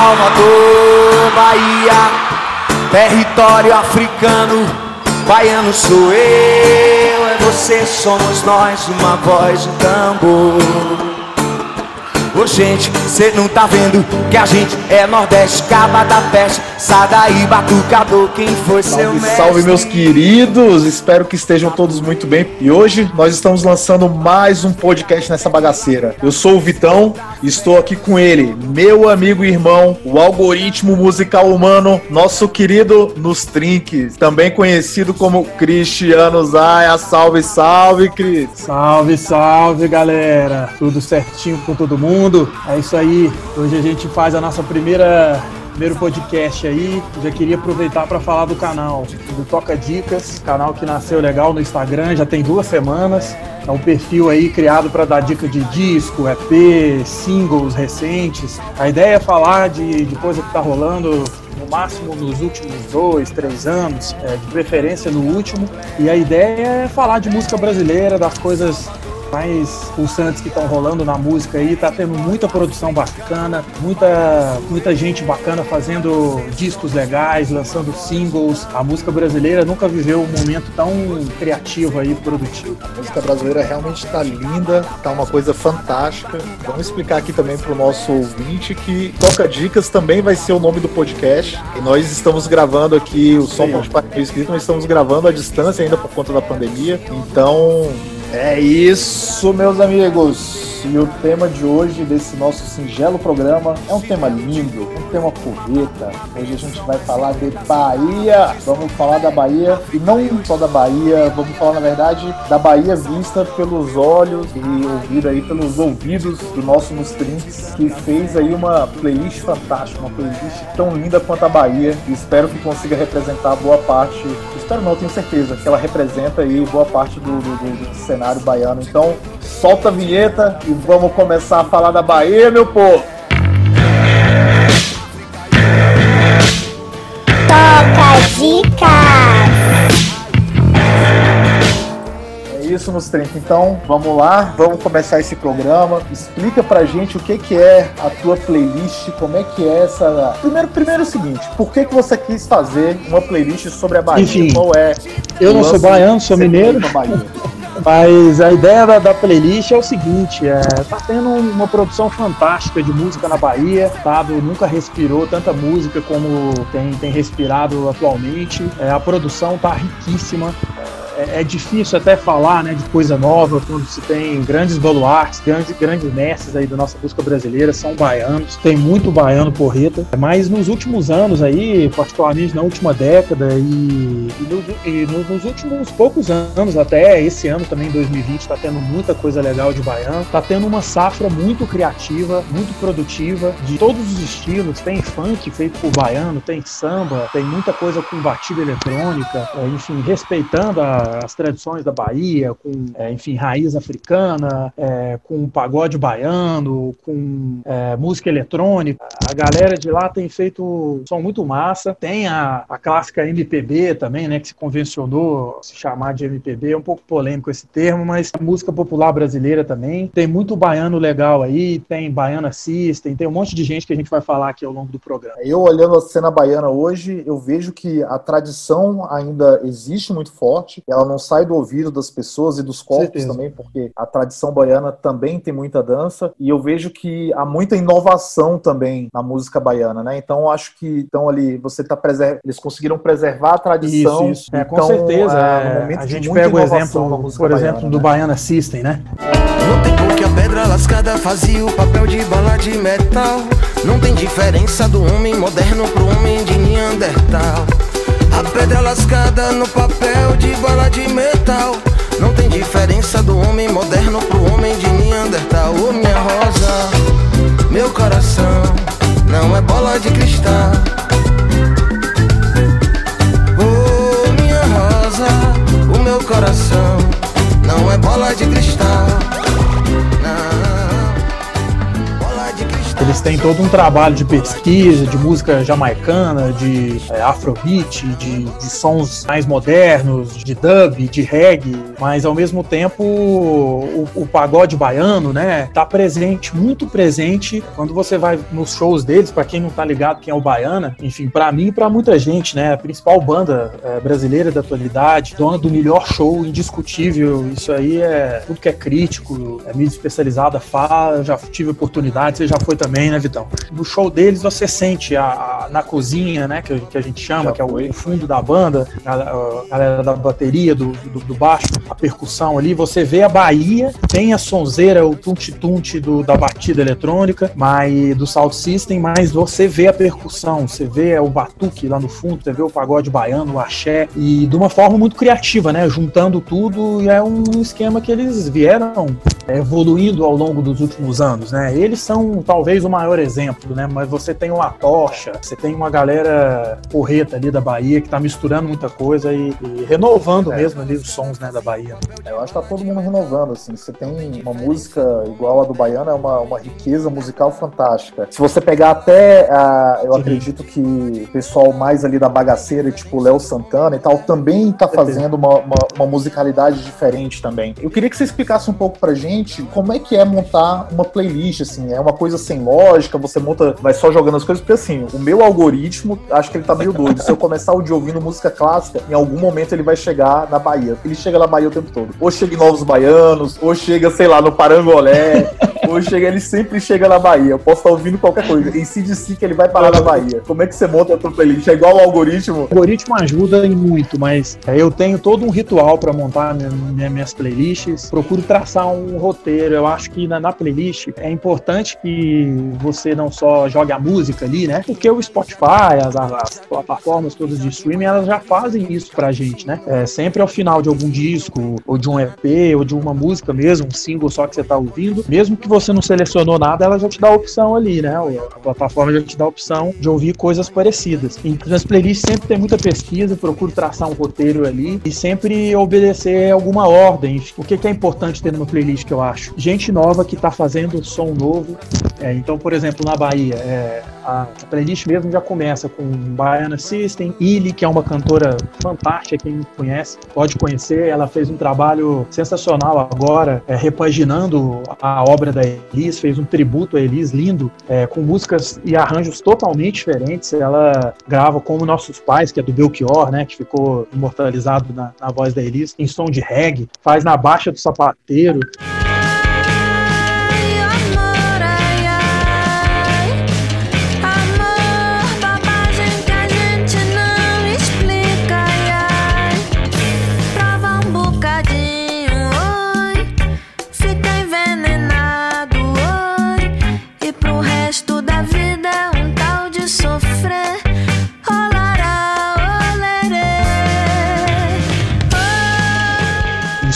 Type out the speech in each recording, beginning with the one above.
Salvador, Bahia, território africano, baiano sou eu, é você, somos nós, uma voz, um tambor. Ô gente, cê não tá vendo que a gente é Nordeste, Caba da Peste, Sadaí, Batucador, quem foi salve, seu mestre? Salve, meus queridos! Espero que estejam todos muito bem. E hoje nós estamos lançando mais um podcast nessa bagaceira. Eu sou o Vitão e estou aqui com ele, meu amigo e irmão, o algoritmo musical humano, nosso querido Nos Trinques, também conhecido como Cristiano Zaia. Salve, salve, Cris! Salve, salve, galera! Tudo certinho com todo mundo? É isso aí. Hoje a gente faz a nossa primeira primeiro podcast aí. Já queria aproveitar para falar do canal do Toca Dicas, canal que nasceu legal no Instagram, já tem duas semanas. É um perfil aí criado para dar dica de disco, EP, singles recentes. A ideia é falar de, de coisa que tá rolando no máximo nos últimos dois, três anos, é, de preferência no último. E a ideia é falar de música brasileira, das coisas mais pulsantes que estão rolando na música aí, tá tendo muita produção bacana, muita, muita gente bacana fazendo discos legais, lançando singles. A música brasileira nunca viveu um momento tão criativo aí, produtivo. A música brasileira realmente tá linda, tá uma coisa fantástica. Vamos explicar aqui também pro nosso ouvinte que Toca Dicas também vai ser o nome do podcast. E nós estamos gravando aqui, o som pode parecer escrito, nós estamos gravando à distância ainda por conta da pandemia. Então, é isso, meus amigos. E o tema de hoje, desse nosso singelo programa, é um tema lindo, um tema porreta. Hoje a gente vai falar de Bahia. Vamos falar da Bahia, e não só da Bahia, vamos falar, na verdade, da Bahia vista pelos olhos e ouvida aí pelos ouvidos do nosso Mustrinks, que fez aí uma playlist fantástica, uma playlist tão linda quanto a Bahia. E espero que consiga representar boa parte, espero não, tenho certeza, que ela representa aí boa parte do, do, do, do cenário baiano. Então, solta a vinheta e vamos começar a falar da Bahia, meu povo. Toca Dicas! É isso nos 30. Então, vamos lá, vamos começar esse programa. Explica pra gente o que que é a tua playlist, como é que é essa... Primeiro, primeiro é o seguinte, por que que você quis fazer uma playlist sobre a Bahia? Enfim, Qual é? Eu não sou baiano, sou mineiro. Mas a ideia da, da, playlist é o seguinte: é, tá tendo uma produção fantástica de música na Bahia. O Estado nunca respirou tanta música como tem, tem respirado atualmente. É, a produção tá riquíssima. É, é, difícil até falar né, de coisa nova quando se tem grandes baluartes, grandes, grandes mestres aí da nossa música brasileira, são baianos, tem muito baiano porreta, mas nos últimos anos aí, particularmente na última década e, e, no, e no, nos últimos poucos anos, até esse ano também, 2020, tá tendo muita coisa legal de baiano, tá tendo uma safra muito criativa, muito produtiva, de todos os estilos, tem funk feito por baiano, tem samba, tem muita coisa com batida eletrônica, enfim, respeitando a as tradições da Bahia, com, é, enfim, raiz africana, é, com pagode baiano, com é, música eletrônica. A galera de lá tem feito som muito massa. Tem a, a clássica MPB também, né, que se convencionou se chamar de MPB. É um pouco polêmico esse termo, mas música popular brasileira também. Tem muito baiano legal aí, tem Baiana System, tem um monte de gente que a gente vai falar aqui ao longo do programa. Eu olhando a cena baiana hoje, eu vejo que a tradição ainda existe muito forte. Ela não sai do ouvido das pessoas e dos corpos também, porque a tradição baiana também tem muita dança. E eu vejo que há muita inovação também na música baiana, né? Então eu acho que então ali você tá preser... eles conseguiram preservar a tradição. Isso, isso. É, então, com certeza. é, no É, momento a de gente muita pega o exemplo, por exemplo, baiana, do né? Baiana System, né? No tempo que a pedra lascada fazia o papel de bala de metal Não tem diferença do homem moderno pro homem de Neandertal A pedra lascada no papel de bala de metal. Não tem diferença do homem moderno pro homem de Neandertal. Ô minha rosa, meu coração Não é bola de cristal. Ô minha rosa, o meu coração Não é bola de cristal Eles têm todo um trabalho de pesquisa, de música jamaicana, de é, afrobeat, de, de sons mais modernos, de dub, de reggae, mas ao mesmo tempo o, o pagode baiano, né, tá presente, muito presente. Quando você vai nos shows deles, para quem não tá ligado quem é o Baiana, enfim, para mim e para muita gente, né, a principal banda é, brasileira da atualidade, dona do melhor show indiscutível, isso aí é tudo que é crítico, é mídia especializada fala, já tive oportunidade, você já foi também, né, Vitão? No show deles você sente a, a na cozinha, né, que, que, a gente chama, já que é o, o, fundo da banda, a, a galera da bateria, do, do, do, baixo, a percussão ali, você vê a Bahia, tem a sonzeira, o tunti-tunti da batida eletrônica, mas do Sound System, mas você vê a percussão, você vê o batuque lá no fundo, você vê o pagode baiano, o axé, e de uma forma muito criativa, né, juntando tudo, e é um esquema que eles vieram é, evoluindo ao longo dos últimos anos, né? Eles são talvez o maior exemplo, né? Mas você tem uma tocha, você tem uma galera porreta ali da Bahia que tá misturando muita coisa e, e renovando é. mesmo ali os sons, né, da Bahia. É, eu acho que tá todo mundo renovando, assim. Você tem uma música igual a do Baiano, é uma, uma riqueza musical fantástica. Se você pegar até, uh, eu Sim. acredito que o pessoal mais ali da bagaceira, tipo Léo Santana e tal, também tá fazendo uma, uma, uma musicalidade diferente também. Eu queria que você explicasse um pouco pra gente como é que é montar uma playlist, assim, é uma coisa sem lógica, você monta, vai só jogando as coisas, porque assim, o meu algoritmo, acho que ele tá meio doido. Se eu começar o dia ouvindo música clássica, em algum momento ele vai chegar na Bahia. Ele chega na Bahia o tempo todo. Ou chega em Novos Baianos, ou chega, sei lá, no Parangolé, ou chega, ele sempre chega na Bahia. Eu posso estar ouvindo qualquer coisa. Em CDC que ele vai parar na Bahia. Como é que você monta a tua playlist? É igual ao algoritmo? O algoritmo ajuda em muito, mas é, eu tenho todo um ritual para montar minha, minhas playlists. Procuro traçar um roteiro. Eu acho que na, na playlist é importante que você não só jogue a música ali, né? Porque o Spotify, as, as plataformas todas de streaming, elas já fazem isso pra gente, né? É, sempre ao final de algum disco, ou de um EP, ou de uma música mesmo, um single só que você tá ouvindo, mesmo que você não selecionou nada, ela já te dá a opção ali, né? A plataforma já te dá a opção de ouvir coisas parecidas. E nas playlists sempre tem muita pesquisa, procuro traçar um roteiro ali e sempre obedecer alguma ordem. O que, que é importante ter numa playlist que eu acho? Gente nova que tá fazendo som novo. É, então, por exemplo, na Bahia, é, a playlist mesmo já começa com Baiana System, Illy, que é uma cantora fantástica, quem conhece pode conhecer. Ela fez um trabalho sensacional agora, é, repaginando a obra da Elis, fez um tributo a Elis lindo, é, com músicas e arranjos totalmente diferentes. Ela grava como Nossos Pais, que é do Belchior, né, que ficou imortalizado na, na voz da Elis, em som de reggae, faz na baixa do sapateiro.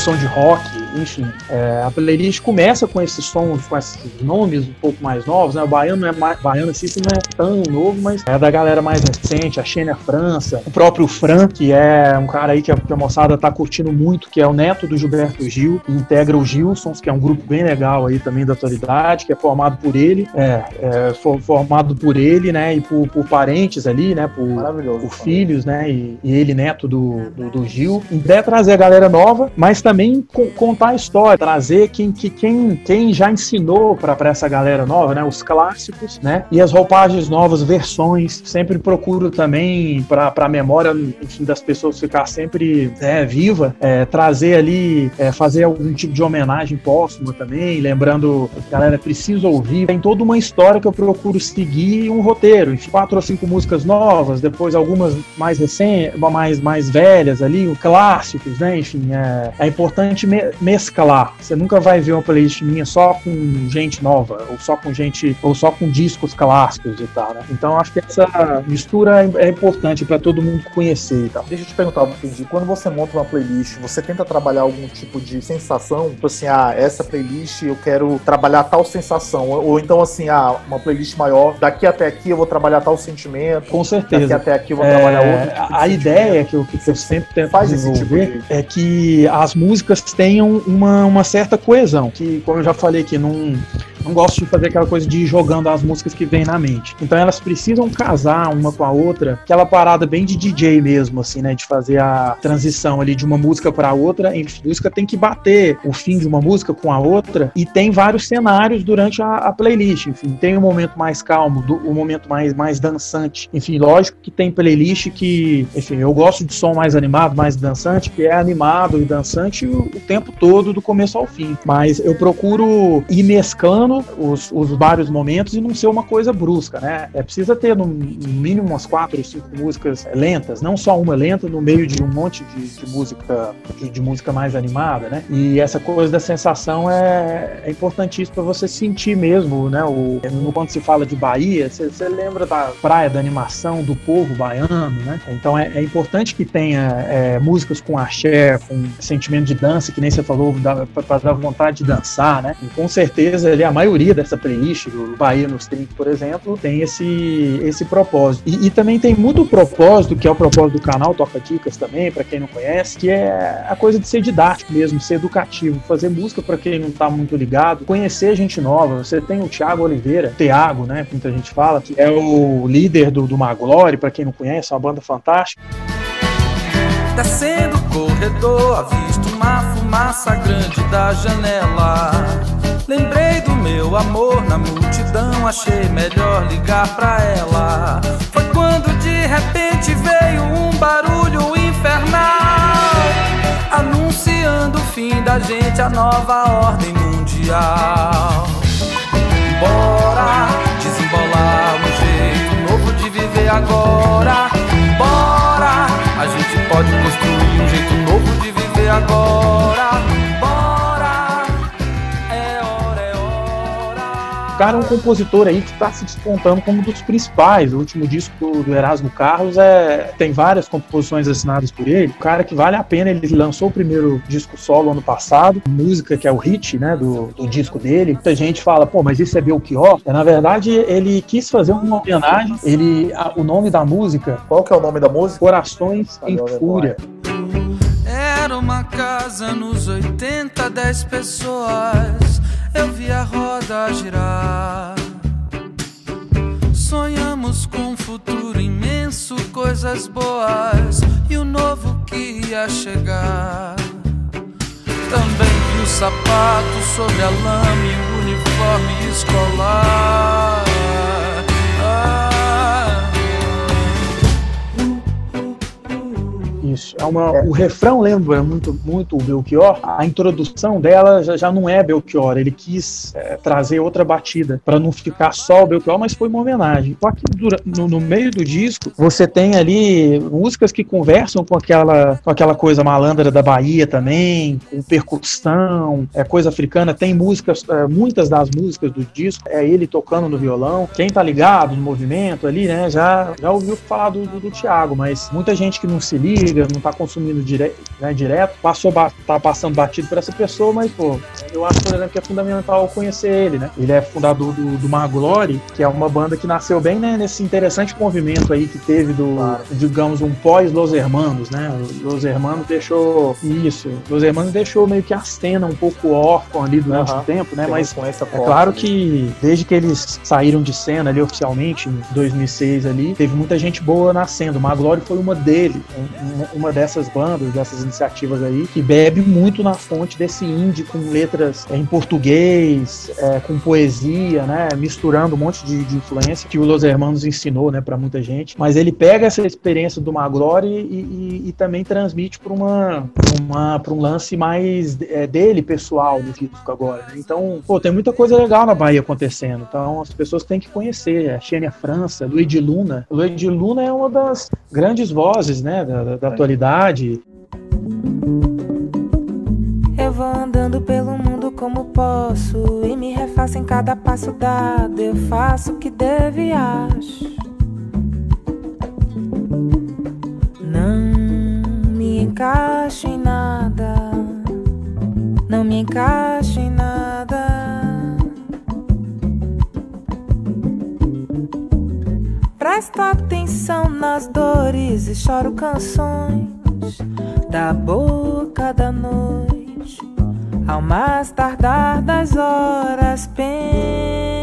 Som de rock, enfim. É, a playlist começa com esses sons, com esses nomes um pouco mais novos, né? O Baiano não é mais, Baiano assim, não é tão novo, mas é da galera mais recente, a Xênia França, o próprio Fran, que é um cara aí que a, que a moçada tá curtindo muito, que é o neto do Gilberto Gil, que integra o Gilsons, que é um grupo bem legal aí também da atualidade, que é formado por ele, é, é for, formado por ele, né, e por, por parentes ali, né, por, por filhos, né, e, e, ele neto do, do, do Gil. Ideia trazer a galera nova, mas também co contar a história, trazer quem, que, quem, quem já ensinou para essa galera nova, né? Os clássicos, né? E as roupagens novas, versões. Sempre procuro também, para a memória enfim, das pessoas ficar sempre é, viva, é, trazer ali, é, fazer algum tipo de homenagem póstuma também, lembrando, galera, precisa ouvir. Tem toda uma história que eu procuro seguir um roteiro, quatro ou cinco músicas novas, depois algumas mais recentes, mais, mais velhas ali, clássicos, né? Enfim, é, é importante me mesclar. Você nunca vai ver uma playlist minha só com gente nova, ou só com gente, ou só com discos clássicos e tal, né? Então acho que essa mistura é, é importante para todo mundo conhecer e tal. Deixa eu te perguntar, entendi. Quando você monta uma playlist, você tenta trabalhar algum tipo de sensação? Tipo assim, ah, essa playlist eu quero trabalhar tal sensação. Ou então assim, ah, uma playlist maior, daqui até aqui eu vou trabalhar tal sentimento. Com certeza. Daqui até aqui eu vou é, trabalhar outro. Tipo a ideia que eu, que eu sempre tento faz desenvolver tipo de... é que as músicas tenham uma, uma certa coesão, que como eu já falei aqui, não não gosto de fazer aquela coisa de ir jogando as músicas que vem na mente. Então elas precisam casar uma com a outra, aquela parada bem de DJ mesmo, assim, né? De fazer a transição ali de uma música para outra. A música tem que bater o fim de uma música com a outra e tem vários cenários durante a, a playlist. Enfim, tem um momento mais calmo, do, um momento mais, mais dançante. Enfim, lógico que tem playlist que, enfim, eu gosto de som mais animado, mais dançante, que é animado e dançante o, o tempo todo, do começo ao fim. Mas eu procuro ir mesclando os, os vários momentos e não ser uma coisa brusca, né? É precisa ter no, mínimo umas quatro ou cinco músicas lentas, não só uma lenta no meio de um monte de, de música de, de, música mais animada, né? E essa coisa da sensação é, é importantíssima para você sentir mesmo, né? O, quando se fala de Bahia, você lembra da praia, da animação, do povo baiano, né? Então é, é importante que tenha é, músicas com axé, com sentimento de dança, que nem você falou, para dar vontade de dançar, né? E com certeza ali, a maioria dessa playlist, do Bahia nos 30, por exemplo, tem esse, esse propósito. E, e também tem muito propósito, que é o propósito do canal Toca Dicas também, para quem não conhece, que é a coisa de ser didático mesmo, ser educativo, fazer música para quem não está muito ligado, conhecer gente nova. Você tem o Thiago Oliveira, Thiago, né? Muita gente fala, que é o líder do, do Maglore, para quem não conhece, é uma banda fantástica. Descendo o corredor, avisto uma fumaça grande da janela. Lembrei do meu amor na multidão, achei melhor ligar pra ela. Foi quando de repente veio um barulho infernal, anunciando o fim da gente, a nova ordem mundial. Bora desembolar um jeito novo de viver agora. Bora, a gente pode construir um jeito novo de viver agora. Cara é um compositor aí que está se despontando como um dos principais. O último disco do, Erasmo Carlos é, tem várias composições assinadas por ele. O cara que vale a pena, ele lançou o primeiro disco solo ano passado, música que é o hit, né, do, do disco dele. Muita gente fala, pô, mas isso é Belchior? É, na verdade, ele quis fazer uma homenagem. Ele, a, o nome da música. Qual que é o nome da música? Corações em Fúria. Era uma casa nos 80, 10 pessoas eu vi a roda girar. Sonhamos com um futuro imenso, coisas boas e o novo que ia chegar. Também vi o sapato sobre a lama e o uniforme escolar. Uma, é. O refrão lembra muito, muito o Belchior. A introdução dela já, já não é Belchior. Ele quis é, trazer outra batida para não ficar só o Belchior, mas foi uma homenagem. Só que no, no, meio do disco você tem ali músicas que conversam com aquela, com aquela coisa malandra da Bahia também, com percussão, é coisa africana. Tem músicas, é, muitas das músicas do disco é ele tocando no violão. Quem tá ligado no movimento ali, né, já, já ouviu falar do, do, do Thiago, mas muita gente que não se liga não está consumindo dire, né, direto, passou, tá passando batido por essa pessoa, mas, pô, eu acho, por exemplo, que é fundamental conhecer ele, né? Ele é fundador do, do Maglore, que é uma banda que nasceu bem né, nesse interessante movimento aí que teve do, claro. digamos, um pós-Los Hermanos, né? Los Hermanos deixou isso, Los Hermanos deixou meio que a cena um pouco órfã ali durante o tempo, né? Mas é claro que desde que eles saíram de cena ali oficialmente, em 2006 ali, teve muita gente boa nascendo. O Maglore foi uma dele, um, uma dessas bandas, dessas iniciativas aí, que bebe muito na fonte desse indie com letras em português, é, com poesia, né? Misturando um monte de, de, influência que o Los Hermanos ensinou, né, para muita gente. Mas ele pega essa experiência do Maglore e, e, e também transmite para uma, uma, um lance mais é, dele, pessoal, no disco agora. Né? Então, pô, tem muita coisa legal na Bahia acontecendo. Então, as pessoas têm que conhecer. A Xênia França, Luiz Luna. Luiz Luna é uma das grandes vozes, né, da, da atualidade. Eu vou andando pelo mundo como posso e me refaço em cada passo dado. Eu faço o que devo e acho. Não me encaixo em nada. Não me encaixo em nada. Presto atenção nas dores e choro canções da boca da noite. Ao mais tardar das horas, penso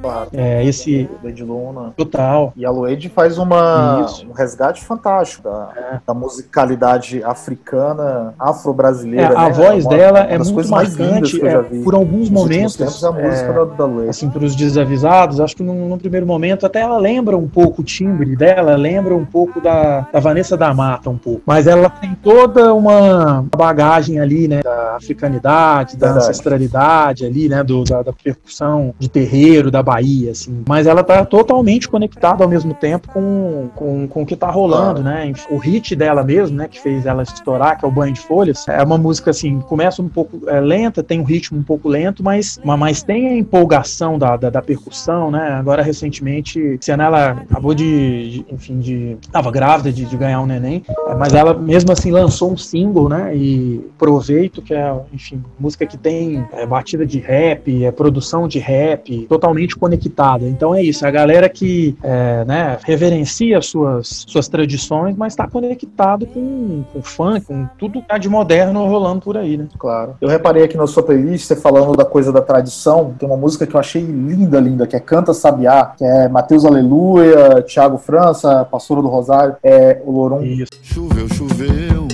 Claro. É, esse Lady Luna. total. E a Lued faz uma, Isso. um resgate fantástico da, É. da musicalidade africana, afro-brasileira. É, a né? voz Uma- dela uma é das muito coisas mais lindas marcante. que eu já é, por alguns Nos momentos, tempos, a música é, da, da Lued. assim, para os desavisados, acho que num, num primeiro momento até ela lembra um pouco o timbre dela, lembra um pouco da, da Vanessa da Mata, um pouco. Mas ela tem toda uma bagagem ali, né, da africanidade, da Verdade. ancestralidade ali, né, do, da, da percussão de terreiro da Bahia, assim. Mas ela tá totalmente conectada ao mesmo tempo com, com, com o que tá rolando, né. O hit dela mesmo, né, que fez ela estourar, que é o Banho de Folhas, é uma música, assim, começa um pouco é, lenta, tem um ritmo um pouco lento, mas, ma- mas tem a empolgação da, da, da percussão, né? Agora, recentemente, Siana, ela acabou de, de- enfim, de... Tava grávida de, de ganhar um neném, mas ela, mesmo assim, lançou um single, né? E Proveito, que é, enfim, música que tem é, batida de rap, é produção de rap, totalmente conectada. Então é isso, a galera que, é, né, reverencia suas, suas tradições, mas está conectado com, com funk, com tudo que tá de moderno rolando por aí, né? Claro. Eu reparei aqui na sua playlist, você falando da coisa da tradição, tem uma música que eu achei linda, linda, que é Canta Sabiá, que é Mateus Aleluia, Thiago França, Pastora do Rosário, é o Lorum. Isso. Choveu, choveu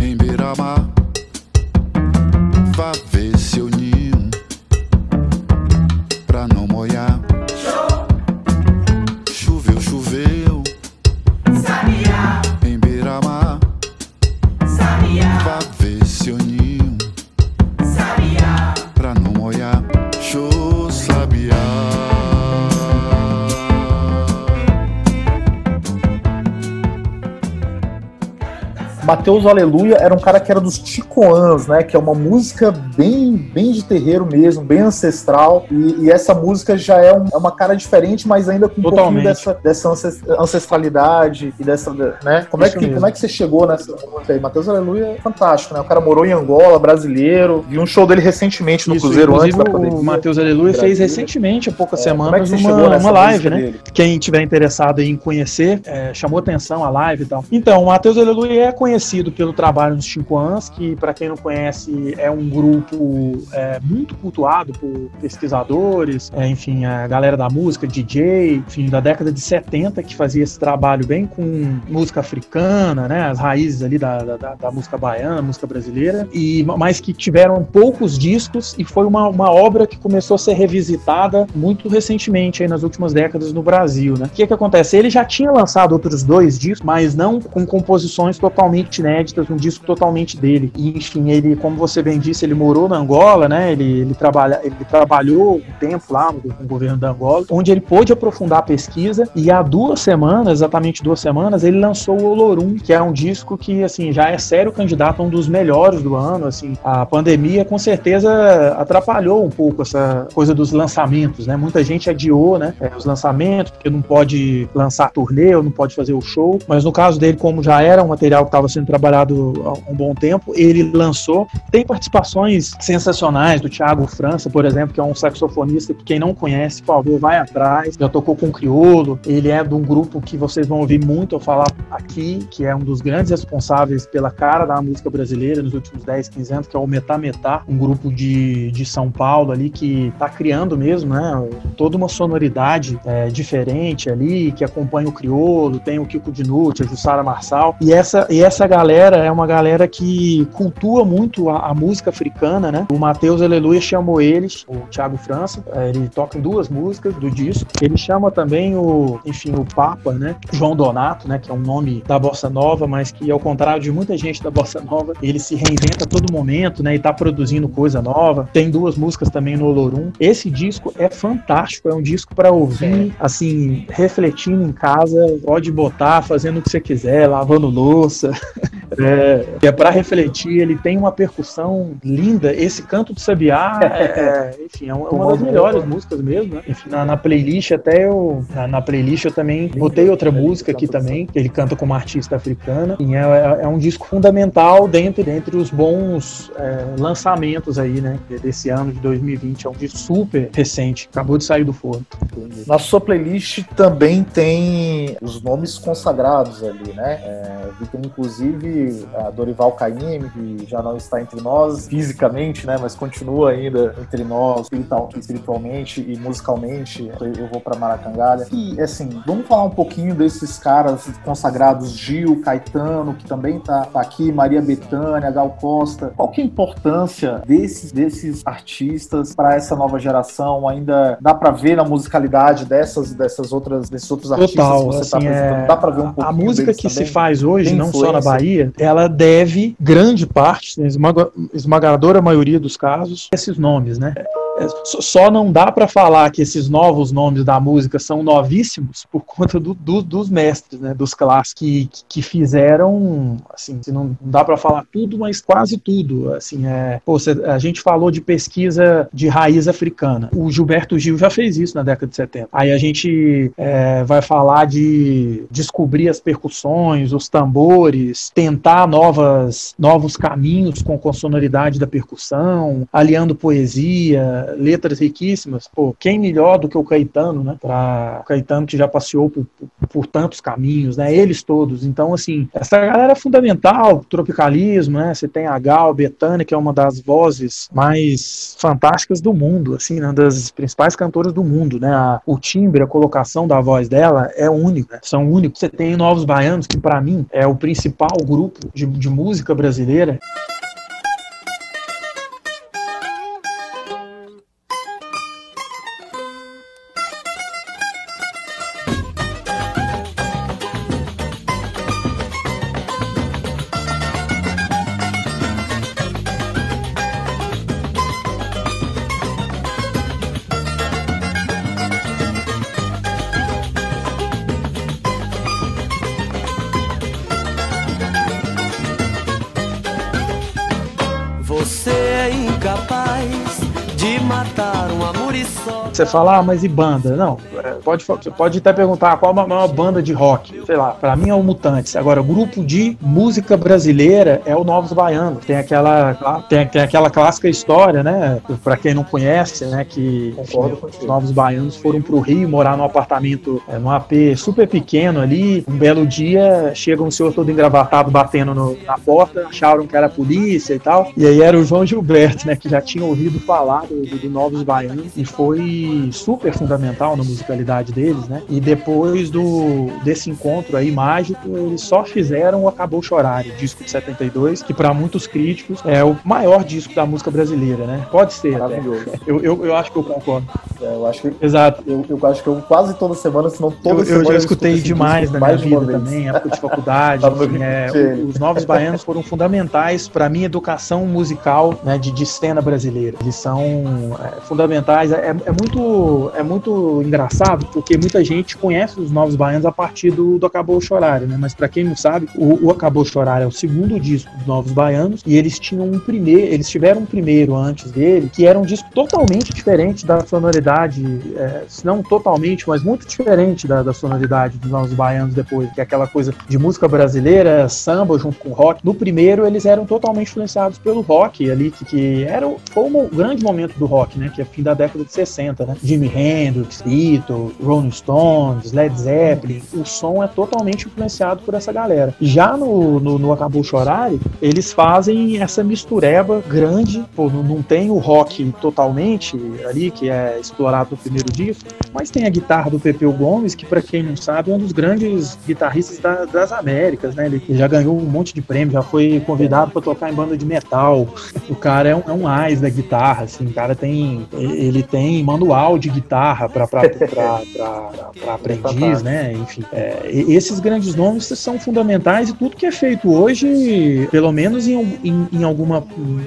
em Beira-Mar. Mateus Aleluia era um cara que era dos Ticoãs, né? Que é uma música bem, bem de terreiro mesmo, bem ancestral. E, e essa música já é, um- é uma cara diferente, mas ainda com um Totalmente. pouquinho dessa, dessa ancest- ancestralidade e dessa, né? Como é, que, mesmo. como é que você chegou nessa música aí? Mateus Aleluia é fantástico, né? O cara morou em Angola, brasileiro. Vi um show dele recentemente no Isso, Cruzeiro antes da pandemia. o Matheus Aleluia Brasil. fez recentemente, há poucas É, é semanas, você uma, uma live, né? dele? Quem tiver interessado em conhecer, é, chamou atenção a live e tal. Então, o Matheus Aleluia é conhecido pelo trabalho nos Chinquans, que, para quem não conhece, é um grupo é, muito cultuado por pesquisadores, é, enfim, a galera da música, DJ, enfim, da década de 70, que fazia esse trabalho bem com música africana, né? As raízes ali da, da, da- da música baiana, música brasileira, e mas que tiveram poucos discos e foi uma, uma obra que começou a ser revisitada muito recentemente, aí nas últimas décadas no Brasil, né? O que que acontece? Ele já tinha lançado outros dois discos, mas não com composições totalmente inéditas, um disco totalmente dele. E, enfim, ele, como você bem disse, ele morou na Angola, né? Ele, ele, trabalha, ele trabalhou um tempo lá no, governo da Angola, onde ele pôde aprofundar a pesquisa e há duas semanas, exatamente duas semanas, ele lançou o Olorum, que é um disco que, assim, já é sério candidato a um dos melhores do ano, assim. A pandemia, com certeza, atrapalhou um pouco essa coisa dos lançamentos, né? Muita gente adiou, né? é, os lançamentos, porque não pode lançar turnê ou não pode fazer o show, mas no caso dele, como já era um material que estava sendo trabalhado há um bom tempo, ele lançou. Tem participações sensacionais do Thiago França, por exemplo, que é um saxofonista que quem não conhece, por favor, vai atrás. Já tocou com o Criolo. Ele é de um grupo que vocês vão ouvir muito eu falar aqui, que é um dos grandes responsáveis pela cara da música brasileira nos últimos 10, 15 anos, que é o Metá Metá, um grupo de, de São Paulo ali que tá criando mesmo, né? Toda uma sonoridade é, diferente ali, que acompanha o Criolo, tem o Kiko Dinucci, a Jussara Marçal. E essa, e essa galera é uma galera que cultua muito a, a música africana, né? O Matheus Aleluia chamou eles, o Thiago França, é, ele toca em duas músicas do disco. Ele chama também o, enfim, o Papa, né? João Donato, né? Que é um nome da Bossa Nova, mas que ao contrário de muita gente da Bossa Nova, ele se reinventa a todo momento, né? E tá produzindo coisa nova. Tem duas músicas também no Olorum. Esse disco é fantástico, é um disco para ouvir, assim, refletindo em casa, pode botar, fazendo o que você quiser, lavando louça. É, é para refletir, ele tem uma percussão linda. Esse canto do Sabiá, é, é, enfim, é uma, uma das melhores músicas mesmo, né? Enfim, na, na playlist até eu, na, na playlist eu também botei outra música aqui também, que ele canta como artista africana. É, é- é um disco fundamental dentre, dentre os bons é, lançamentos aí, né? Desse ano de 2020. É um disco super recente, acabou de sair do forno. Na sua playlist também tem os nomes consagrados ali, né? É, vi que inclusive a Dorival Caymmi, que já não está entre nós fisicamente, né, mas continua ainda entre nós espiritual, espiritualmente e musicalmente. Eu vou para Maracangalha. E assim, vamos falar um pouquinho desses caras consagrados, Gil, Caetano, que também tá, tá aqui, Maria Bethânia, Gal Costa. Qual que é a importância desses, desses artistas para essa nova geração? Ainda dá para ver na musicalidade dessas, dessas outras, desses outros artistas Total, que você tá assim, apresentando? é... Dá para ver um pouquinho A música que também? se faz hoje, Tem não só na? Bahia, ela deve grande parte, né, esmaga- esmagadora maioria dos casos, esses nomes, né? É, só- não dá para falar que esses novos nomes da música são novíssimos por conta do- do- dos mestres, né, dos clássicos que, que fizeram, assim, não dá para falar tudo, mas quase tudo, assim, é, pô, a gente falou de pesquisa de raiz africana. O Gilberto Gil já fez isso na década de 70. Aí a gente é, vai falar de descobrir as percussões, os tambores, tentar novas, novos caminhos com a sonoridade da percussão, aliando poesia, letras riquíssimas. Pô, quem melhor do que o Caetano, né? Pra, o Caetano que já passeou por, por, tantos caminhos, né? Eles todos. Então, assim, essa galera é fundamental, tropicalismo, né? Você tem a Gal, Betânia, que é uma das vozes mais fantásticas do mundo, assim, né? Das principais cantoras do mundo, né? A- o timbre, a colocação da voz dela é único, né? São únicos. Você tem Novos Baianos, que para mim é o principal grupo de, de música brasileira. Você fala, ah, mas e banda? Não, é, pode, pode até perguntar qual a maior banda de rock. Sei lá, pra mim é o Mutantes. Agora, grupo de música brasileira é o Novos Baianos. Tem aquela, tem, tem aquela clássica história, né? Pra quem não conhece, né? Que Concordo os Novos Baianos foram pro Rio morar num apartamento, é, num AP super pequeno ali. Um belo dia, chega um senhor todo engravatado batendo no- na porta, acharam que era a polícia e tal. E aí era o João Gilberto, né? Que já tinha ouvido falar do- do Novos Baianos e foi super fundamental na musicalidade deles, né? E depois do desse encontro aí mágico, eles só fizeram o Acabou Chorar, o disco de 72, que para muitos críticos é o maior disco da música brasileira, né? Pode ser, até. Maravilhoso. Eu, eu, eu acho que eu concordo. É, eu acho que Exato. eu, eu acho que eu quase toda semana, se não toda Eu, eu semana. já escutei esse demais na minha vida também, época de faculdade. Tá enfim, é, os Novos Baianos foram fundamentais para minha educação musical né, de, de cena brasileira. Eles são é, fundamentais. É, é muito, é muito engraçado porque muita gente conhece os Novos Baianos a partir do, do Acabou Chorar, né? Mas para quem não sabe, o, o Acabou Chorar é o segundo disco dos Novos Baianos e eles tinham um primeiro, eles tiveram um primeiro antes dele que era um disco totalmente diferente da sonoridade, é, se não totalmente, mas muito diferente da, da sonoridade dos Novos Baianos depois, que é aquela coisa de música brasileira, samba junto com rock. No primeiro eles eram totalmente influenciados pelo rock ali, que, que era o- foi um grande momento do rock, né? Que é fim da década de 60, né? Jimi Hendrix, Beatles, Rolling Stones, Led Zeppelin. O som é totalmente influenciado por essa galera. Já no, no, no Acabou Chorar, eles fazem essa mistureba grande, pô, não, não tem o rock totalmente ali, que é explorado no primeiro disco, mas tem a guitarra do Pepeu Gomes, que para quem não sabe é um dos grandes guitarristas da- das Américas, né? Ele já ganhou um monte de prêmio, já foi convidado para tocar em banda de metal. O cara é um, é um ás da guitarra, assim, o cara tem ele tem manual de guitarra para aprendiz, né? Enfim, é, esses grandes nomes são fundamentais e tudo que é feito hoje, pelo menos em, em, em alguma,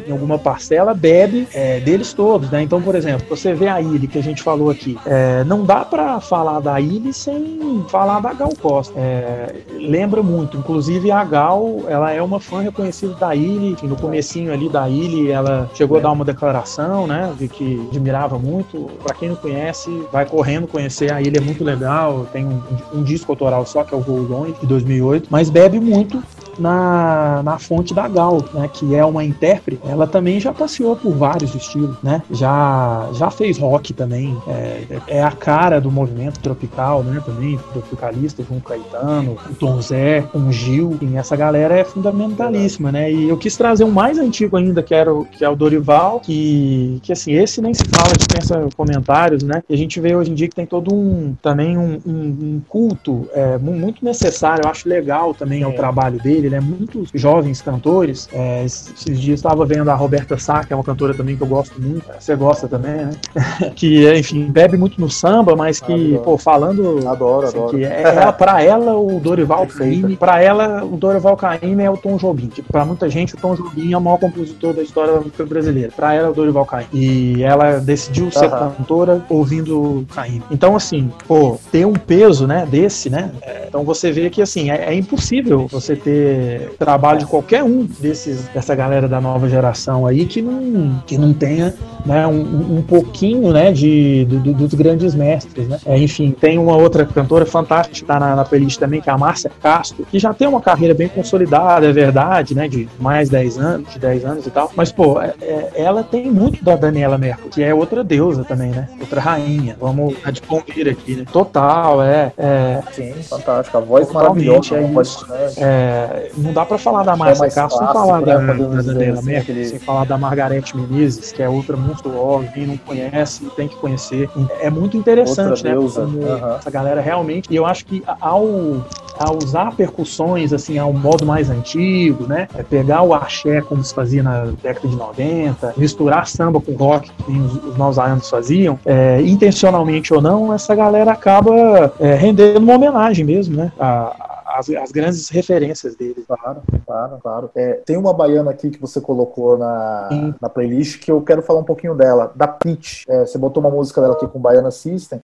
em alguma parcela, bebe é, deles todos, né? Então, por exemplo, você vê a Ilha que a gente falou aqui, é, não dá para falar da Ilha sem falar da Gal Costa. É, lembra muito, inclusive a Gal, ela é uma fã reconhecida da Ilha, no comecinho ali da Ilha, ela chegou a dar uma declaração, né, de que admirava muito. Para quem não conhece, vai correndo conhecer a Ilha, é muito legal. Tem um, um disco autoral só que é o Voo Longe de 2008, mas bebe muito na, na fonte da Gal, né? Que é uma intérprete. Ela também já passeou por vários estilos, né? Já, já fez rock também. É, é a cara do movimento tropical, né? Também, tropicalista, com o Caetano, o Tom Zé, com o Gil. E essa galera é fundamentalíssima, né? E eu quis trazer um mais antigo ainda, que, era o, que é o Dorival, que, que assim, esse nem se fala, dispensa comentários, né? E a gente vê hoje em dia que tem todo um, também um, um, um culto é, muito necessário, eu acho legal também é. o trabalho dele, né? Muitos jovens cantores, é, esses dias estava vendo a Roberta Sá, que é uma cantora também que eu gosto muito, você gosta também, né? que, enfim, bebe muito no samba, mas que, adoro. pô, falando... Adoro, assim, adoro. Que é, ela, pra ela, o Dorival Caymmi, pra ela, o Dorival Caymmi é o Tom Jobim. Tipo, pra muita gente, o Tom Jobim é o maior compositor da história da música brasileira. Pra ela, é o Dorival Caymmi. E ela decidiu ser cantora ouvindo Caymmi. Então, assim, pô, ter um peso, né, desse, né? É, então você vê que, assim, é, é, impossível você ter trabalho de qualquer um desses, dessa galera da nova geração aí que não, que não tenha, né, um, um pouquinho, né, de, do, dos grandes mestres, né? É, enfim, tem uma outra cantora fantástica, tá na, na playlist também, que é a Márcia Castro, que já tem uma carreira bem consolidada, é verdade, né, de mais 10 anos, de 10 anos e tal, mas, pô, é, é, ela tem muito da Daniela Mercury, que é outra deusa também, né? Outra rainha. Vamos adconvir aqui, né? Total, é. é Sim, fantástica. A voz maravilhosa. É isso. É, não dá pra falar da Márcia Castro sem falar né, da, da Daniela aquele... sem falar da Margarete Menezes, que é outra monstruosa, quem não conhece tem que conhecer. É muito interessante, outra né? Uhum. essa galera realmente. E eu acho que ao a usar percussões assim a um modo mais antigo, né? É pegar o axé como se fazia na década de 90, misturar samba com rock, que os, os novos anos faziam, é, intencionalmente ou não, essa galera acaba é, rendendo uma homenagem mesmo, né? A, as, as, grandes referências dele. Claro, claro, claro. É, tem uma baiana aqui que você colocou na, na playlist que eu quero falar um pouquinho dela, da Peach. É, você botou uma música dela aqui com Baiana System.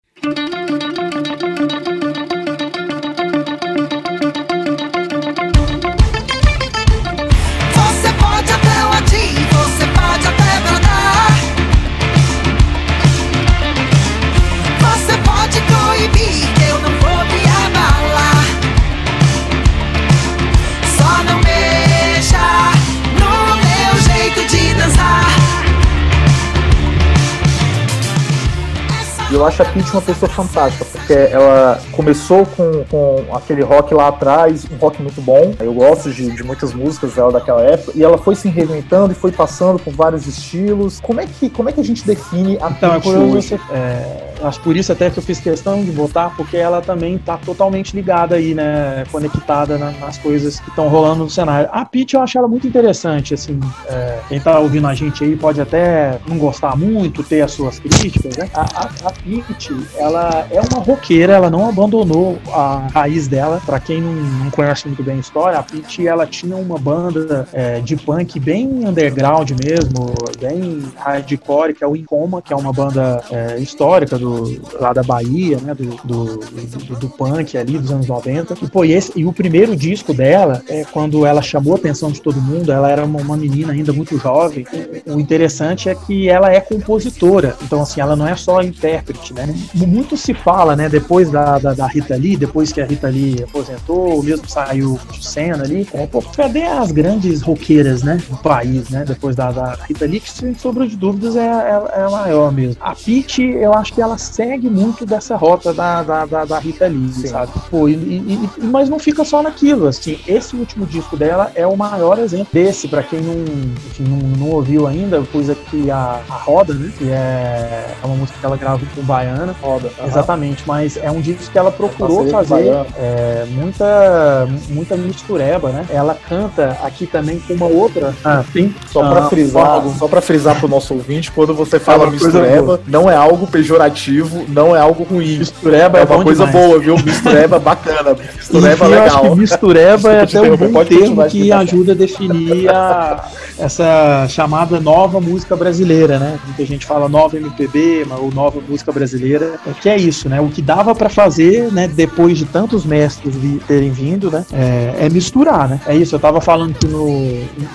Acho a Pitty uma pessoa fantástica, porque ela começou com, com aquele rock lá atrás, um rock muito bom. Eu gosto de, de muitas músicas dela daquela época, e ela foi se reinventando e foi passando por vários estilos. Como é que, como é que a gente define a então, Pitty é hoje? Você, é, acho por isso até que eu fiz questão de botar, porque ela também tá totalmente ligada aí, né, conectada na, nas coisas que estão rolando no cenário. A Pitty eu acho ela muito interessante, assim, é, quem tá ouvindo a gente aí pode até não gostar muito, ter as suas críticas, né? A, a, a Pete, ela é uma roqueira, ela não abandonou a raiz dela. Para quem não, não, conhece muito bem a história, a Pete, ela tinha uma banda é, de punk bem underground mesmo, bem hardcore, que é o Incoma, que é uma banda é, histórica do, lá da Bahia, né, do, do, do, do, punk ali dos anos 90. E, pô, e, esse, e o primeiro disco dela, é quando ela chamou a atenção de todo mundo, ela era uma, uma menina ainda muito jovem. O interessante é que ela é compositora, então assim, ela não é só intérprete, né? Muito se fala, né, depois da, da, da, Rita Lee, depois que a Rita Lee aposentou, mesmo saiu de cena ali, é, pô, cadê as grandes roqueiras, né, do país, né, depois da, da Rita Lee, que sem sombra de dúvidas é, é, é a maior mesmo. A Pitty, eu acho que ela segue muito dessa rota da, da, da, da Rita Lee, Sim. sabe? Pô, e, e, e, mas não fica só naquilo, assim, esse último disco dela é o maior exemplo desse, para quem não, enfim, não, não, ouviu ainda, eu pus aqui a, a Roda, né, que é, é uma música que ela grava com baiana. Roda. Uhum. Exatamente, mas é um disco que ela procurou fazer é, muita, muita mistureba, né? Ela canta aqui também com uma outra. Ah, sim. Só ah, para frisar, só para frisar pro nosso ouvinte, quando você fala mistureba, não é algo pejorativo, não é algo ruim. Mistureba é, é uma coisa demais. boa, viu? Mistureba bacana. Mistureba Enfim, legal. Eu acho que mistureba é até um bom termo que ajuda a definir a, essa chamada nova música brasileira, né? Que a gente fala nova MPB, ou nova música brasileira, é que é isso, né? O que dava para fazer, né, depois de tantos mestres vi, terem vindo, né, é, é, misturar, né? É isso, eu tava falando que no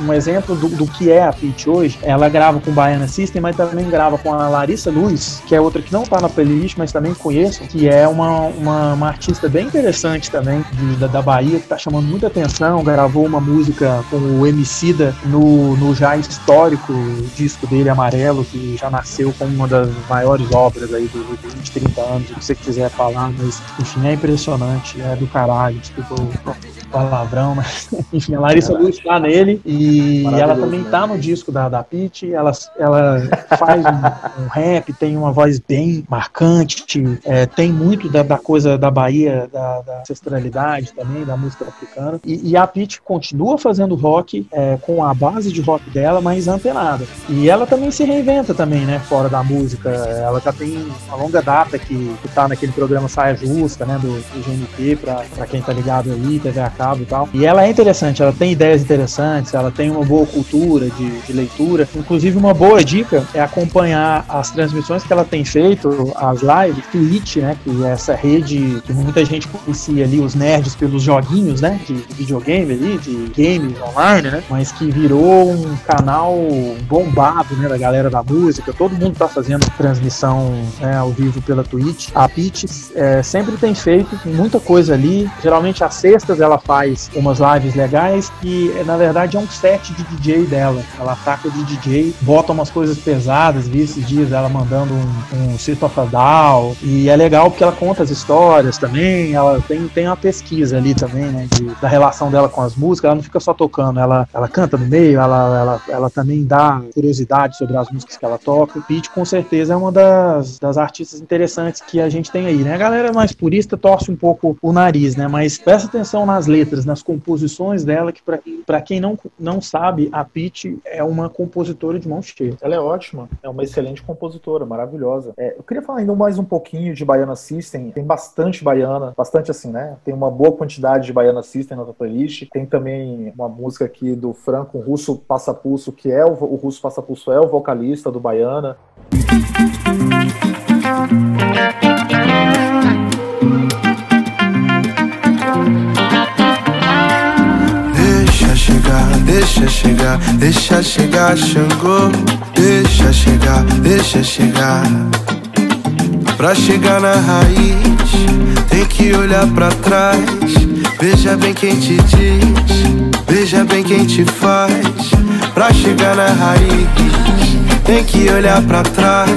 um exemplo do, do que é a Pitch hoje, ela grava com Baiana System, mas também grava com a Larissa Luz, que é outra que não tá na playlist, mas também conheço, que é uma, uma, uma artista bem interessante também de, da, da Bahia, que tá chamando muita atenção, gravou uma música com o Emicida no, no já histórico disco dele, Amarelo, que já nasceu como uma das maiores obras aí últimos 20, 30 anos, se você quiser falar, mas enfim, é impressionante, é do caralho, desculpa o palavrão, mas enfim, a Larissa Luz está nele e ela também tá no disco da, da Pete, ela, ela faz um, um, rap, tem uma voz bem marcante, é, tem muito da, da, coisa da Bahia, da, da, ancestralidade também, da música africana, e, e a Pete continua fazendo rock é, com a base de rock dela, mas antenada. E ela também se reinventa também, né, fora da música, ela já tem uma longa data que, que tá naquele programa Saia Justa, né, do, do GNT, pra, pra quem tá ligado aí, TV a e tal. E ela é interessante, ela tem ideias interessantes, ela tem uma boa cultura de, de leitura. Inclusive, uma boa dica é acompanhar as transmissões que ela tem feito, as lives, Twitch, né? Que é essa rede que muita gente conhecia ali, os nerds pelos joguinhos, né? De, de videogame ali, de games online, né? Mas que virou um canal bombado, né? Da galera da música. Todo mundo tá fazendo transmissão né, ao vivo pela Twitch. A Pitch é, sempre tem feito muita coisa ali. Geralmente às sextas ela faz umas lives legais que na verdade é um set de DJ dela. Ela ataca de DJ, bota umas coisas pesadas, vi esses dias ela mandando um, um System of a Down, e é legal porque ela conta as histórias também, ela tem, tem uma pesquisa ali também, né, de, da relação dela com as músicas, ela não fica só tocando, ela, ela canta no meio, ela, ela, ela também dá curiosidade sobre as músicas que ela toca. Pete com certeza é uma das, das artistas interessantes que a gente tem aí, né? A galera mais purista torce um pouco o nariz, né? Mas presta atenção nas letras, nas composições dela, que para quem não, não sabe, a Pete é uma compositora de mão cheia. Ela é ótima, é uma excelente compositora, maravilhosa. É, eu queria falar ainda mais um pouquinho de Baiana System. Tem bastante baiana, bastante assim, né? Tem uma boa quantidade de Baiana System na playlist. Tem também uma música aqui do Franco, o Russo Passapulso, que é o, o Russo Passapulso é o vocalista do Baiana. Deixa chegar, deixa chegar, Xangô. Deixa chegar, deixa chegar. Pra chegar na raiz, tem que olhar pra trás. Veja bem quem te diz, veja bem quem te faz. Pra chegar na raiz, tem que olhar pra trás.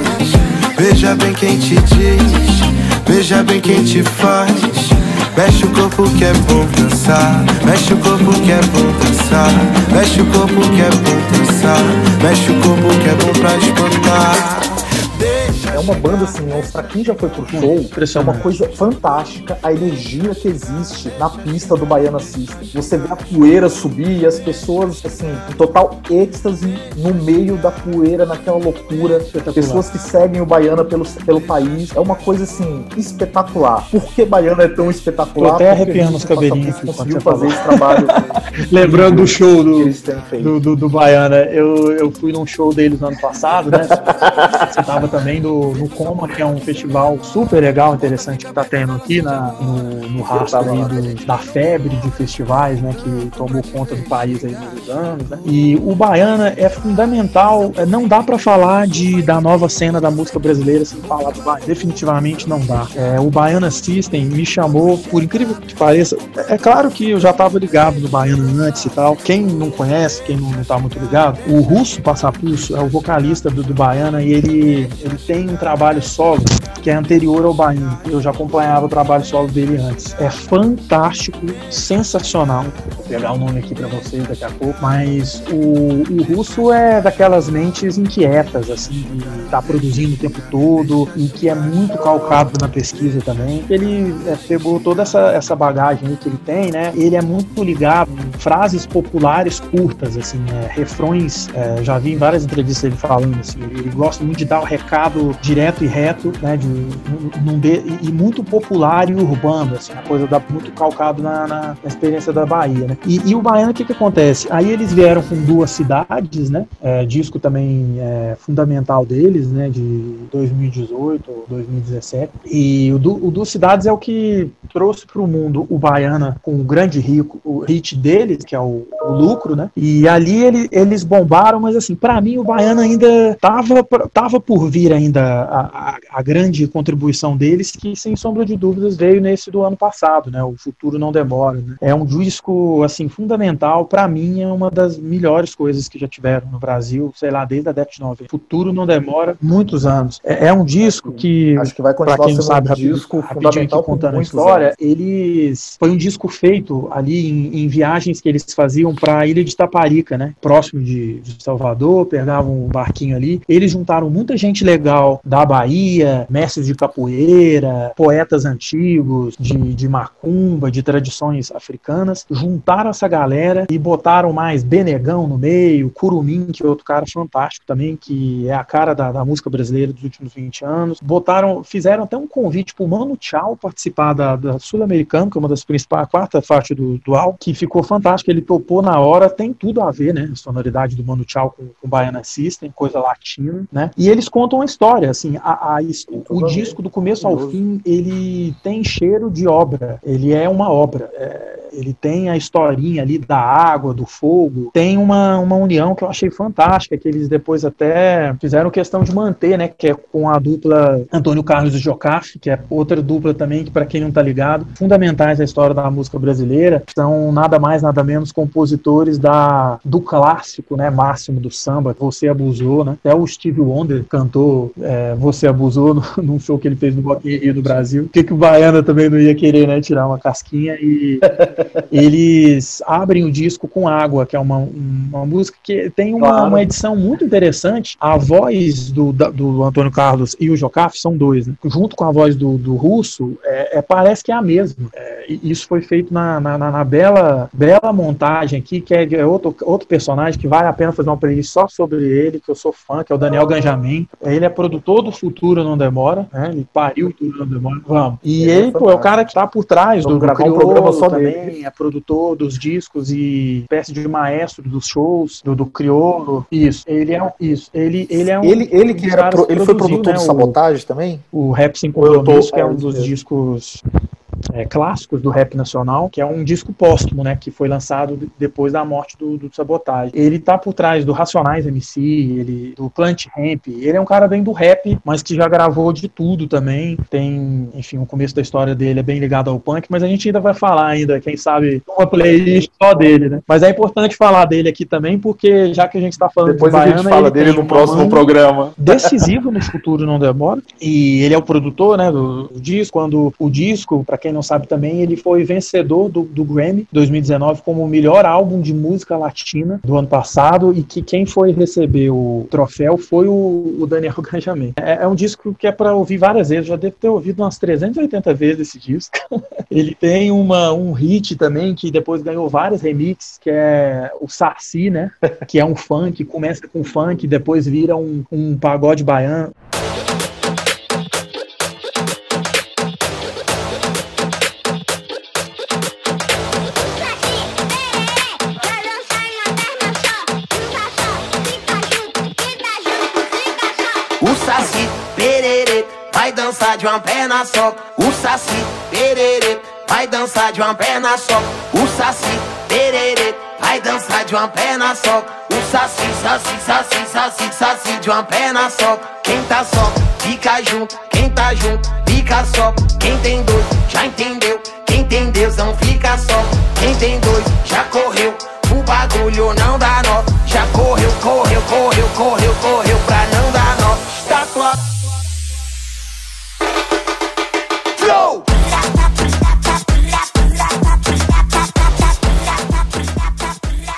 Veja bem quem te diz, veja bem quem te faz. Mexe o corpo que é bom dançar. Mexe o corpo que é bom dançar. Mexe o corpo que é bom dançar. Mexe o corpo que é bom pra espantar é uma banda assim, pra quem já foi pro show, é uma coisa fantástica a energia que existe na pista do Baiana System. Você vê a poeira subir e as pessoas, assim, em total êxtase no meio da poeira, naquela loucura. Pessoas que seguem o Baiana pelo, pelo país. É uma coisa, assim, espetacular. Por que Baiana é tão espetacular? Tô até arrepiando os cabelinhos. Conseguiu fazer esse trabalho. Lembrando do show do, do, do, do, Baiana. Eu, eu fui num show deles no ano passado, né? Você tava também do no, Coma, que é um festival super legal, interessante que tá tendo aqui na, no, no rastro do, da febre de festivais, né, que tomou conta do país aí nos anos, né? E o Baiana é fundamental, é, não dá para falar de, da nova cena da música brasileira sem falar do Baiana, definitivamente não dá. É, o Baiana System me chamou, por incrível que pareça, é, é claro que eu já tava ligado no Baiana antes e tal, quem não conhece, quem não, não tá muito ligado, o Russo Passapulso é o vocalista do, do Baiana e ele, ele tem trabalho solo que é anterior ao Bahia. Eu já acompanhava o trabalho solo dele antes. É fantástico, sensacional. Vou pegar o nome aqui para vocês daqui a pouco. Mas o, o russo é daquelas mentes inquietas, assim, de tá produzindo o tempo todo e que é muito calcado na pesquisa também. Ele é, pegou toda essa, essa bagagem que ele tem, né? Ele é muito ligado em frases populares curtas, assim, é, refrões. É, já vi em várias entrevistas ele falando assim. Ele gosta muito de dar o recado direto e reto, né, de, num de, e muito popular e urbano, assim, uma coisa da, muito calcado na, na, na, experiência da Bahia, né. E, e o Baiano, o que que acontece? Aí eles vieram com duas cidades, né, é, disco também é, fundamental deles, né, de 2018 ou 2017, e o, o Duas Cidades é o que trouxe para o mundo o Baiana com o grande rico, o hit deles, que é o, o lucro, né, e ali ele, eles bombaram, mas assim, para mim o Baiana ainda tava, tava por vir ainda a, a, grande contribuição deles, que sem sombra de dúvidas veio nesse do ano passado, né? O Futuro Não Demora. Né? É um disco, assim, fundamental. para mim, é uma das melhores coisas que já tiveram no Brasil, sei lá, desde a década de 90. Futuro Não Demora muitos anos. É, é um disco que, Acho que vai continuar pra quem não sabe, um disco rapidinho aqui fundamental por contando a história, anos. eles foi um disco feito ali em, em viagens que eles faziam para a ilha de Taparica, né? Próximo de, de Salvador, pegavam um barquinho ali. Eles juntaram muita gente legal da Bahia, mestres de capoeira, poetas antigos, de, de macumba, de tradições africanas, juntaram essa galera e botaram mais Benegão no meio, Curumim, que é outro cara fantástico também, que é a cara da, da música brasileira dos últimos 20 anos. Botaram, fizeram até um convite pro Mano Tchau participar da, da Sul-Americana, que é uma das principais, a quarta faixa do, do álbum, que ficou fantástico. Ele topou na hora, tem tudo a ver, né? A sonoridade do Mano Tchau com, com Baiana System, coisa latina, né? E eles contam a história, assim, a, a- o, a ver. disco do começo ao fim, ele tem cheiro de obra, ele é uma obra. É, ele tem a historinha ali da água, do fogo, tem uma, uma união que eu achei fantástica, que eles depois até fizeram questão de manter, né, que é com a dupla Antônio Carlos e Jocafe, que é outra dupla também, que para quem não tá ligado, fundamentais da história da música brasileira, são nada mais, nada menos compositores da, do clássico, né, máximo do samba, Você Abusou, né, até o Steve Wonder cantou é, Você Abusou no, num show que ele fez no Rock in Rio no Brasil, o que que o Baiana também não ia querer, né, tirar uma casquinha e eles abrem o disco com água, que é uma, uma música que tem uma, Claro. uma edição muito interessante. A voz do, do Antônio Carlos e o Jocaf são dois, né? Junto com a voz do, do Russo, é, é- parece que é a mesma. É, isso foi feito na, na, na- bela, bela montagem aqui, que é, é outro, outro personagem que vale a pena fazer uma playlist só sobre ele, que eu sou fã, que é o Daniel Ganjamin. Ele é produtor do Futuro Não Demora, né? Ele pariu o Futuro Não Demora. Vamos. E Ele é ele, pô, é o cara que tá por trás do, gravar um Criolo programa só também, dele. é produtor dos discos e espécie de maestro dos shows, do, do Criolo. Isso, ele é um, isso, ele, ele é um Ele, ele que era pro- ele foi produtor né, do o- Sabotagem também? o Rap Sem Ou eu tô- Compromisso, que é é, um isso dos mesmo. discos é, clássicos do rap nacional, que é um disco póstumo, né, que foi lançado de- depois da morte do, do Sabotagem. Ele tá por trás do Racionais MC, ele, do Plant Ramp, ele é um cara bem do rap, mas que já gravou de tudo também, tem, enfim, o começo da história dele é bem ligado ao punk, mas a gente ainda vai falar ainda, quem sabe, uma playlist só dele, né. Mas é importante falar dele aqui também, porque já que a gente tá falando Depois de a Baiana, gente fala ele dele no próximo programa. decisivo no futuro não demora e ele é o produtor né do, do disco quando o disco para quem não sabe também ele foi vencedor do, do Grammy 2019 como o melhor álbum de música latina do ano passado e que quem foi receber o troféu foi o, o Daniel Ganjamin é, é um disco que é para ouvir várias vezes já devo ter ouvido umas 380 vezes esse disco. Ele tem uma, um hit também que depois ganhou vários remixes que é o Saci né? Que é um funk, começa com funk, depois vira um, um pagode baiano. Dançar de uma perna só. O Saci Pererê vai dançar de uma perna só. O Saci Pererê vai dançar de uma perna só. O Saci, Saci, Saci, Saci, Saci de uma perna só. Quem tá só, fica junto. Quem tá junto, fica só. Quem tem dois, já entendeu. Quem tem Deus não fica só. Quem tem dois, já correu. O bagulho não dá nó. Já correu, correu, correu, correu, correu pra não dar nó. Estátua. Flow!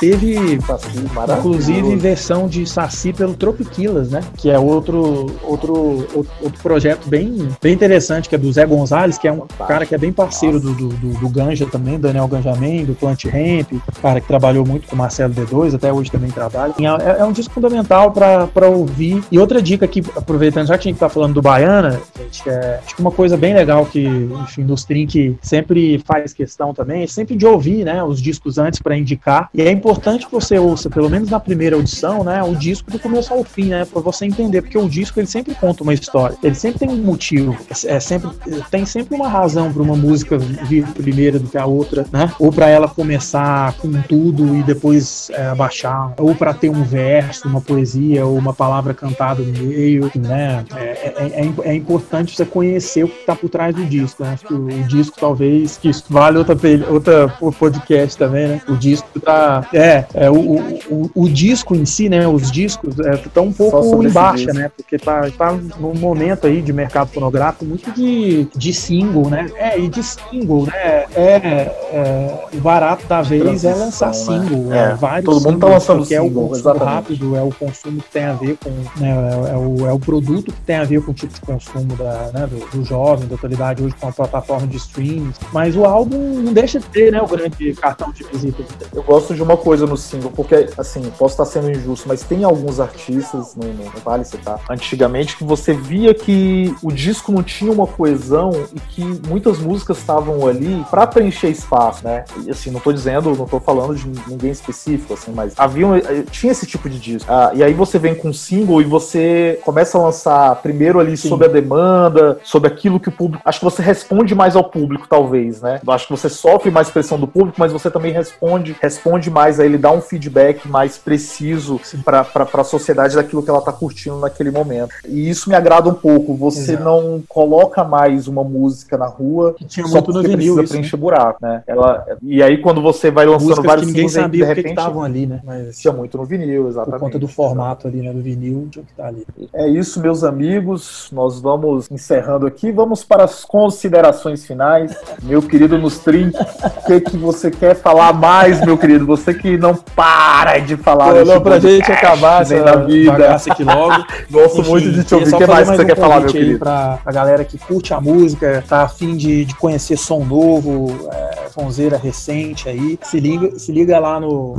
Teve, Saci, inclusive, versão de Saci pelo Tropiquilas, né? Que é outro, outro, outro, projeto bem, bem interessante, que é do Zé Gonzalez, que é um cara que é bem parceiro do, do, do, do Ganja também, Daniel Ganjamin, do Plant Ramp, cara que trabalhou muito com o Marcelo D2, até hoje também trabalha. E É, é um disco fundamental para ouvir. E outra dica aqui, aproveitando, já que a gente tá falando do Baiana, gente, é, acho que uma coisa bem legal que, enfim, nos Trink sempre faz questão também, é sempre de ouvir, né, os discos antes para indicar. E é importante importante que você ouça, pelo menos na primeira audição, né, o disco do começo ao fim, né, para você entender, porque o disco ele sempre conta uma história, ele sempre tem um motivo, é sempre tem sempre uma razão para uma música vir primeiro do que a outra, né, ou para ela começar com tudo e depois é, abaixar, ou para ter um verso, uma poesia ou uma palavra cantada no meio, né, é, é, é, é importante você conhecer o que está por trás do disco, né, o, o disco talvez que isso vale outra outra podcast também, né, o disco tá é, é o, o, o, disco em si, né? Os discos estão é, um pouco em baixa, né? Porque tá, tá num momento aí de mercado fonográfico muito de, de single, né? É, e de single, né? É, é o barato da vez é lançar né? single. Né? É, vários todo mundo tá lançando single, é o consumo exatamente. rápido, é o consumo que tem a ver com. Né, é, o, é o produto que tem a ver com o tipo de consumo da, né, do, do jovem, da atualidade hoje com a plataforma de streams. Mas o álbum não deixa de ter, né? O grande cartão de visita. Eu gosto de uma coisa no single, porque, assim, posso estar sendo injusto, mas tem alguns artistas, não, não, vale citar, antigamente, que você via que o disco não tinha uma coesão e que muitas músicas estavam ali para preencher espaço, né? E, assim, não tô dizendo, não tô falando de ninguém específico, assim, mas havia, eh, tinha esse tipo de disco. Ah, e aí você vem com um single e você começa a lançar primeiro ali Sim. sobre a demanda, sobre aquilo que o público. Acho que você responde mais ao público, talvez, né? Acho que você sofre mais pressão do público, mas você também responde, responde mais a ele, dá um feedback mais preciso para a sociedade daquilo que ela está curtindo naquele momento. E isso me agrada um pouco. Você Exato. não coloca mais uma música na rua que tinha só porque vinil, precisa preencher né? buraco, né? Ela, e aí quando você vai lançando Músicas vários que ninguém sabia de repente estavam ali, né? Mas tinha muito no vinil, exatamente. Por conta do formato ali, né, do vinil, tinha que tá ali. É isso, meus amigos. Nós vamos encerrando aqui. Vamos para as considerações finais. Meu querido Nustrim, o que, que você quer falar mais, meu querido? Você que não para de falar. Não, pra gente acabar essa da vida. aqui logo. Gosto Enfim, muito de te ouvir. O que mais, mais você um quer falar, meu querido? Pra a galera que curte a música, tá afim de, de conhecer som novo, é, sonzeira recente aí, se liga, se liga lá no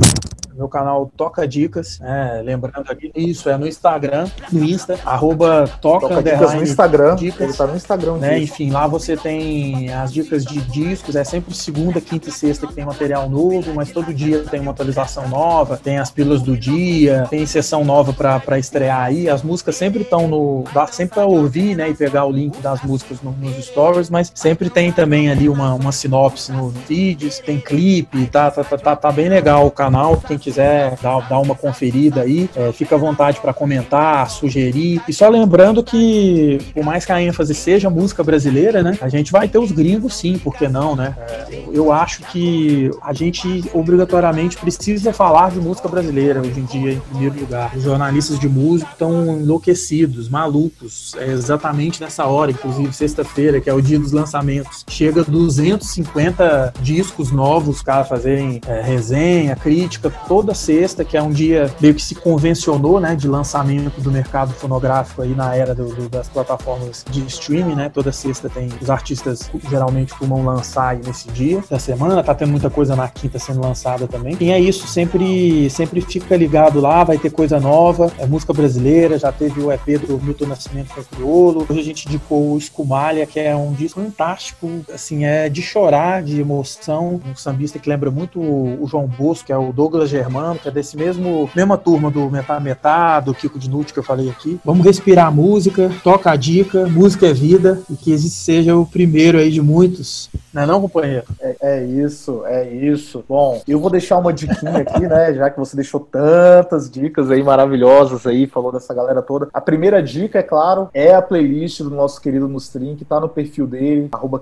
meu canal Toca Dicas, né? lembrando aqui, isso é no Instagram, no Insta, arroba Toca, toca Dicas no Instagram, dicas, ele tá no Instagram. Né? Enfim, lá você tem as dicas de discos, é sempre segunda, quinta e sexta que tem material novo, mas todo dia tem uma atualização nova, tem as pílulas do dia, tem sessão nova para estrear aí, as músicas sempre estão no, dá sempre para ouvir, né, e pegar o link das músicas no, nos stories, mas sempre tem também ali uma, uma sinopse no, no feeds, tem clipe, tá, tá, tá, tá, tá bem legal o canal, quem quiser quiser dar, dar uma conferida aí, é, fica à vontade para comentar, sugerir. E só lembrando que, por mais que a ênfase seja música brasileira, né? A gente vai ter os gringos sim, por que não, né? É, eu acho que a gente obrigatoriamente precisa falar de música brasileira hoje em dia, em primeiro lugar. Os jornalistas de música estão enlouquecidos, malucos. É exatamente nessa hora, inclusive sexta-feira, que é o dia dos lançamentos. Chega 250 discos novos, cara, fazerem é, resenha, crítica, todo toda sexta, que é um dia meio que se convencionou, né, de lançamento do mercado fonográfico aí na era do, do, das plataformas de streaming, né? Toda sexta tem os artistas geralmente costumam lançar aí nesse dia da semana, tá tendo muita coisa na quinta sendo lançada também. E é isso, sempre sempre fica ligado lá, vai ter coisa nova, é música brasileira, já teve o EP do Milton Nascimento com o Criolo. Hoje a gente indicou o Escumalha, que é um disco fantástico, assim, é de chorar, de emoção, um sambista que lembra muito o João Bosco, que é o Douglas Germano, que é desse mesmo mesma turma do Metá Metá, do Kiko de Nute que eu falei aqui. Vamos respirar a música, toca a dica, música é vida e que esse seja o primeiro aí de muitos. Não é não, companheiro? É, é isso, é isso. Bom, eu vou deixar uma diquinha aqui, né, já que você deixou tantas dicas aí maravilhosas aí, falou dessa galera toda. A primeira dica, é claro, é a playlist do nosso querido Nustrin, que tá no perfil dele, arroba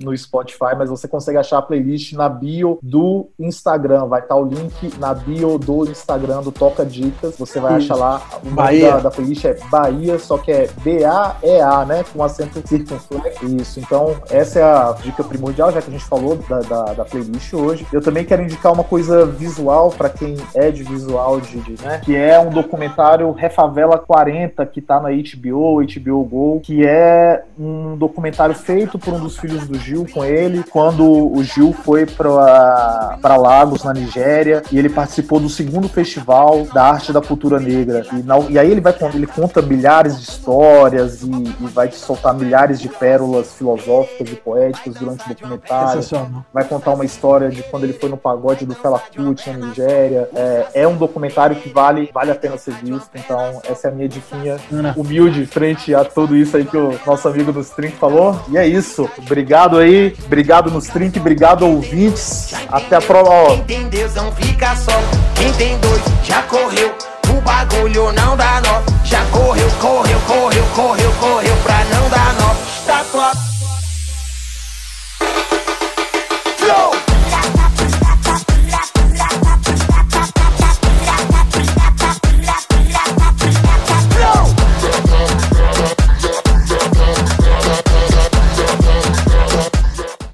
no Spotify, mas você consegue achar a playlist na bio do Instagram. Vai estar tá o link na bio do Instagram do Toca Dicas. Você vai Isso. achar lá. O nome da, da, playlist é Bahia, só que é B-A-E-A, né? Com acento circunflexo. Isso. Então, essa é a dica primordial, já que a gente falou da, da, da playlist hoje. Eu também quero indicar uma coisa visual para quem é de visual, de, de, né? Que é um documentário Refavela 40, que tá na HBO, HBO Go, que é um documentário feito por um dos filhos do Gil com ele, quando o Gil foi para Lagos, na Nigéria e ele participou do segundo festival da arte da cultura negra. E, na, e aí ele vai ele conta milhares de histórias e, e vai te soltar milhares de pérolas filosóficas e poéticas inéditas durante o documentário. Vai contar uma história de quando ele foi no pagode do Fela Kuti na Nigéria. É, é um documentário que vale, vale a pena ser visto. Então, essa é a minha diquinha humilde frente a tudo isso aí que o nosso amigo nos Trink falou. E é isso. Obrigado aí. Obrigado nos Trink. Obrigado, ouvintes. Até a próxima. Ó, Quem tem Deus não fica só. Quem tem dois já correu. O bagulho não dá nó. Já correu, correu, correu, correu, correu.